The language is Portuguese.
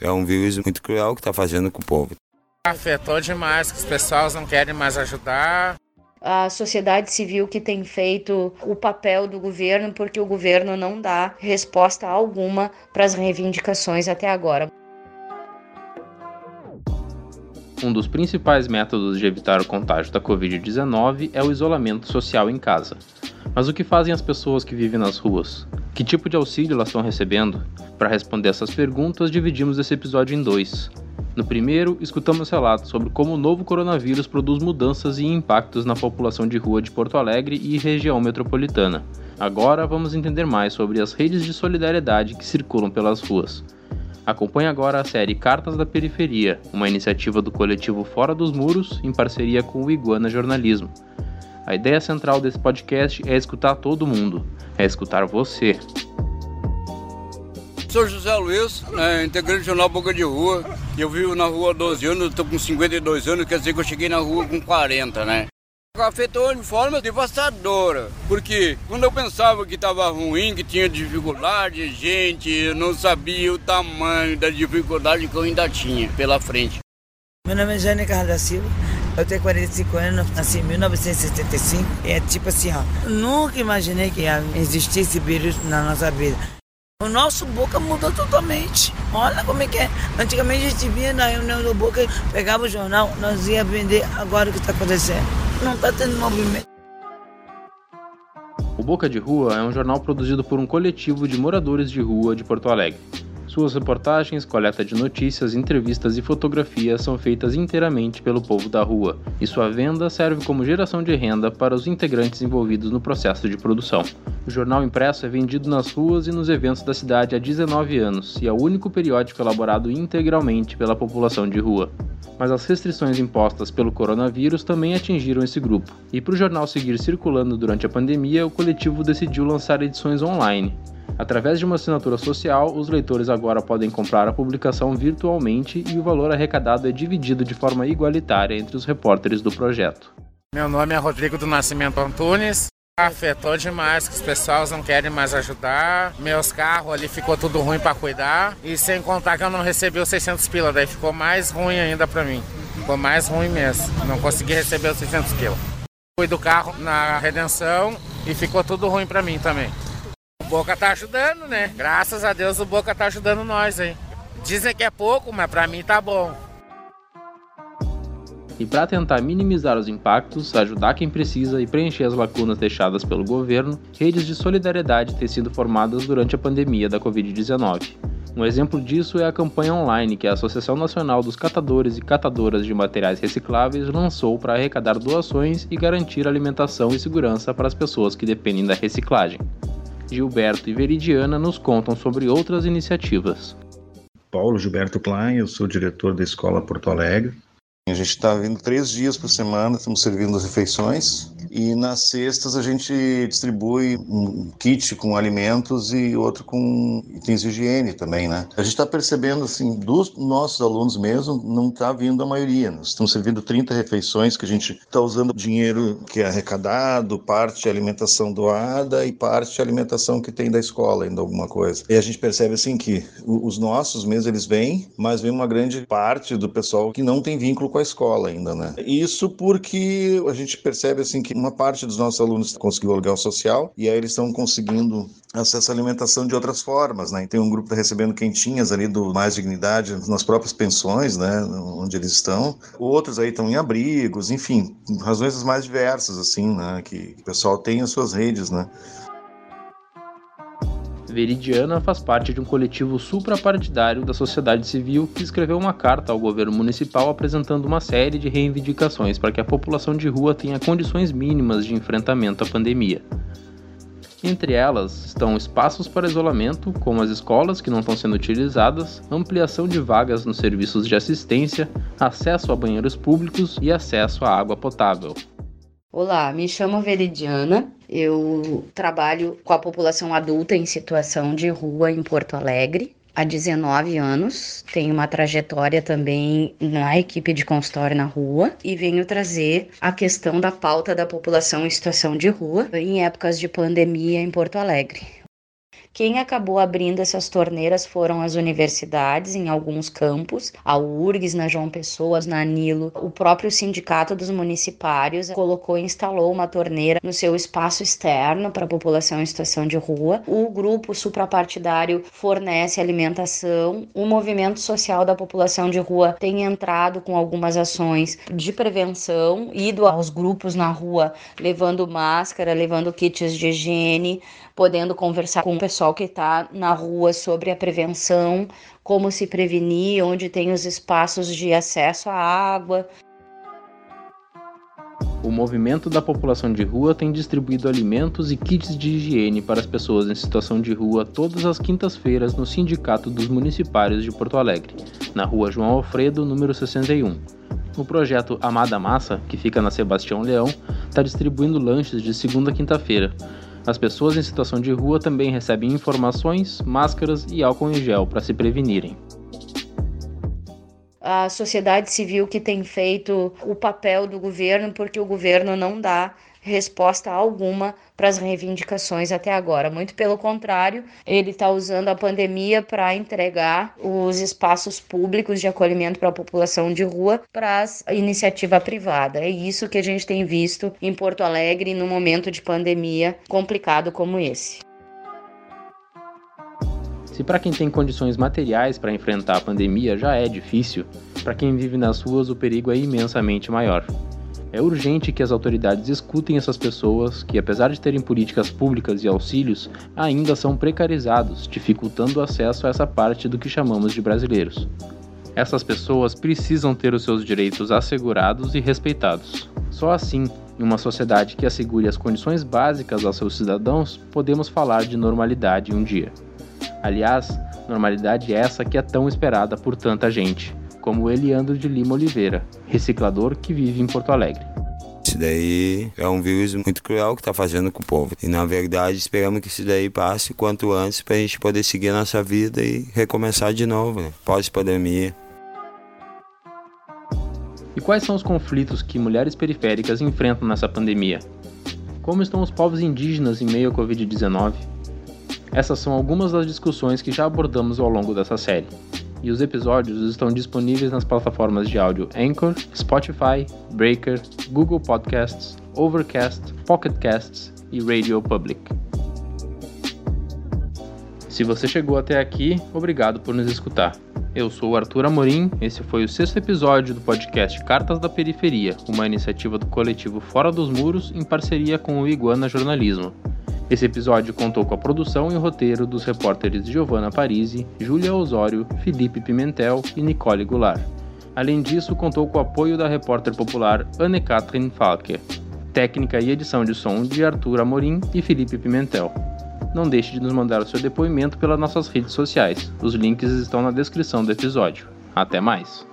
É um vírus muito cruel que está fazendo com o povo. Afetou demais, que os pessoas não querem mais ajudar. A sociedade civil que tem feito o papel do governo, porque o governo não dá resposta alguma para as reivindicações até agora. Um dos principais métodos de evitar o contágio da Covid-19 é o isolamento social em casa. Mas o que fazem as pessoas que vivem nas ruas? Que tipo de auxílio elas estão recebendo? Para responder essas perguntas, dividimos esse episódio em dois. No primeiro, escutamos relatos sobre como o novo coronavírus produz mudanças e impactos na população de rua de Porto Alegre e região metropolitana. Agora vamos entender mais sobre as redes de solidariedade que circulam pelas ruas. Acompanhe agora a série Cartas da Periferia, uma iniciativa do coletivo Fora dos Muros em parceria com o Iguana Jornalismo. A ideia central desse podcast é escutar todo mundo, é escutar você. Sou José Luiz, né, integrante do jornal Boca de Rua. Eu vivo na rua há 12 anos, estou com 52 anos, quer dizer que eu cheguei na rua com 40, né? afetou de forma devastadora. Porque quando eu pensava que estava ruim, que tinha dificuldade, gente, eu não sabia o tamanho da dificuldade que eu ainda tinha pela frente. Meu nome é Jane Carlos da Silva, eu tenho 45 anos, nasci em 1975. É tipo assim, ó, nunca imaginei que esse vírus na nossa vida. O nosso Boca mudou totalmente. Olha como é que é. Antigamente a gente vinha na reunião do Boca, pegava o jornal, nós ia vender agora o que está acontecendo. Não está tendo movimento. O Boca de Rua é um jornal produzido por um coletivo de moradores de rua de Porto Alegre. Suas reportagens, coleta de notícias, entrevistas e fotografias são feitas inteiramente pelo povo da rua, e sua venda serve como geração de renda para os integrantes envolvidos no processo de produção. O jornal impresso é vendido nas ruas e nos eventos da cidade há 19 anos e é o único periódico elaborado integralmente pela população de rua. Mas as restrições impostas pelo coronavírus também atingiram esse grupo, e para o jornal seguir circulando durante a pandemia, o coletivo decidiu lançar edições online. Através de uma assinatura social, os leitores agora podem comprar a publicação virtualmente e o valor arrecadado é dividido de forma igualitária entre os repórteres do projeto. Meu nome é Rodrigo do Nascimento Antunes. Afetou demais, que os pessoas não querem mais ajudar. Meus carros ali ficou tudo ruim para cuidar. E sem contar que eu não recebi os 600 pila, daí ficou mais ruim ainda para mim. Ficou mais ruim mesmo. Não consegui receber os 600 pila. Fui do carro na redenção e ficou tudo ruim para mim também. Boca tá ajudando, né? Graças a Deus o Boca tá ajudando nós, hein? Dizem que é pouco, mas para mim tá bom. E para tentar minimizar os impactos, ajudar quem precisa e preencher as lacunas deixadas pelo governo, redes de solidariedade têm sido formadas durante a pandemia da Covid-19. Um exemplo disso é a campanha online que a Associação Nacional dos Catadores e Catadoras de Materiais Recicláveis lançou para arrecadar doações e garantir alimentação e segurança para as pessoas que dependem da reciclagem. Gilberto e Veridiana nos contam sobre outras iniciativas. Paulo Gilberto Klein, eu sou diretor da Escola Porto Alegre. A gente está vindo três dias por semana, estamos servindo as refeições e nas cestas a gente distribui um kit com alimentos e outro com itens de higiene também, né? A gente está percebendo, assim, dos nossos alunos mesmo, não está vindo a maioria. Nós estamos servindo 30 refeições que a gente está usando dinheiro que é arrecadado, parte alimentação doada e parte alimentação que tem da escola, ainda alguma coisa. E a gente percebe, assim, que os nossos mesmo, eles vêm, mas vem uma grande parte do pessoal que não tem vínculo com a escola ainda, né? Isso porque a gente percebe assim que uma parte dos nossos alunos conseguiu aluguel social e aí eles estão conseguindo acesso à alimentação de outras formas, né? tem um grupo que está recebendo quentinhas ali do Mais Dignidade nas próprias pensões, né? Onde eles estão. Outros aí estão em abrigos, enfim, razões mais diversas, assim, né? Que o pessoal tem as suas redes, né? Veridiana faz parte de um coletivo suprapartidário da sociedade civil que escreveu uma carta ao governo municipal apresentando uma série de reivindicações para que a população de rua tenha condições mínimas de enfrentamento à pandemia. Entre elas estão espaços para isolamento, como as escolas que não estão sendo utilizadas, ampliação de vagas nos serviços de assistência, acesso a banheiros públicos e acesso à água potável. Olá, me chamo Veridiana. Eu trabalho com a população adulta em situação de rua em Porto Alegre há 19 anos. Tenho uma trajetória também na equipe de consultório na rua e venho trazer a questão da pauta da população em situação de rua em épocas de pandemia em Porto Alegre Quem acabou abrindo essas torneiras foram as universidades em alguns campos, a URGS na João Pessoa, na Nilo. O próprio sindicato dos municipários colocou e instalou uma torneira no seu espaço externo para a população em situação de rua. O grupo suprapartidário fornece alimentação. O movimento social da população de rua tem entrado com algumas ações de prevenção, ido aos grupos na rua levando máscara, levando kits de higiene, podendo conversar com o pessoal que está na rua sobre a prevenção, como se prevenir, onde tem os espaços de acesso à água. O movimento da população de rua tem distribuído alimentos e kits de higiene para as pessoas em situação de rua todas as quintas-feiras no Sindicato dos Municipários de Porto Alegre, na rua João Alfredo, número 61. O projeto Amada Massa, que fica na Sebastião Leão, está distribuindo lanches de segunda a quinta-feira. As pessoas em situação de rua também recebem informações, máscaras e álcool em gel para se prevenirem. A sociedade civil que tem feito o papel do governo, porque o governo não dá resposta alguma para as reivindicações até agora. Muito pelo contrário, ele está usando a pandemia para entregar os espaços públicos de acolhimento para a população de rua para a iniciativa privada. É isso que a gente tem visto em Porto Alegre no momento de pandemia complicado como esse. Se para quem tem condições materiais para enfrentar a pandemia já é difícil, para quem vive nas ruas o perigo é imensamente maior. É urgente que as autoridades escutem essas pessoas que, apesar de terem políticas públicas e auxílios, ainda são precarizados, dificultando o acesso a essa parte do que chamamos de brasileiros. Essas pessoas precisam ter os seus direitos assegurados e respeitados. Só assim, em uma sociedade que assegure as condições básicas aos seus cidadãos, podemos falar de normalidade um dia. Aliás, normalidade essa que é tão esperada por tanta gente, como Eliandro de Lima Oliveira, reciclador que vive em Porto Alegre. Isso daí é um vírus muito cruel que está fazendo com o povo. E na verdade esperamos que isso daí passe quanto antes para a gente poder seguir a nossa vida e recomeçar de novo, né? pós-pandemia. E quais são os conflitos que mulheres periféricas enfrentam nessa pandemia? Como estão os povos indígenas em meio à Covid-19? Essas são algumas das discussões que já abordamos ao longo dessa série. E os episódios estão disponíveis nas plataformas de áudio Anchor, Spotify, Breaker, Google Podcasts, Overcast, Pocket Casts e Radio Public. Se você chegou até aqui, obrigado por nos escutar. Eu sou o Arthur Amorim, esse foi o sexto episódio do podcast Cartas da Periferia, uma iniciativa do coletivo Fora dos Muros em parceria com o Iguana Jornalismo. Esse episódio contou com a produção e roteiro dos repórteres Giovanna Parisi, Júlia Osório, Felipe Pimentel e Nicole Goulart. Além disso, contou com o apoio da repórter popular Anne-Catherine Falker. Técnica e edição de som de Arthur Amorim e Felipe Pimentel. Não deixe de nos mandar o seu depoimento pelas nossas redes sociais. Os links estão na descrição do episódio. Até mais!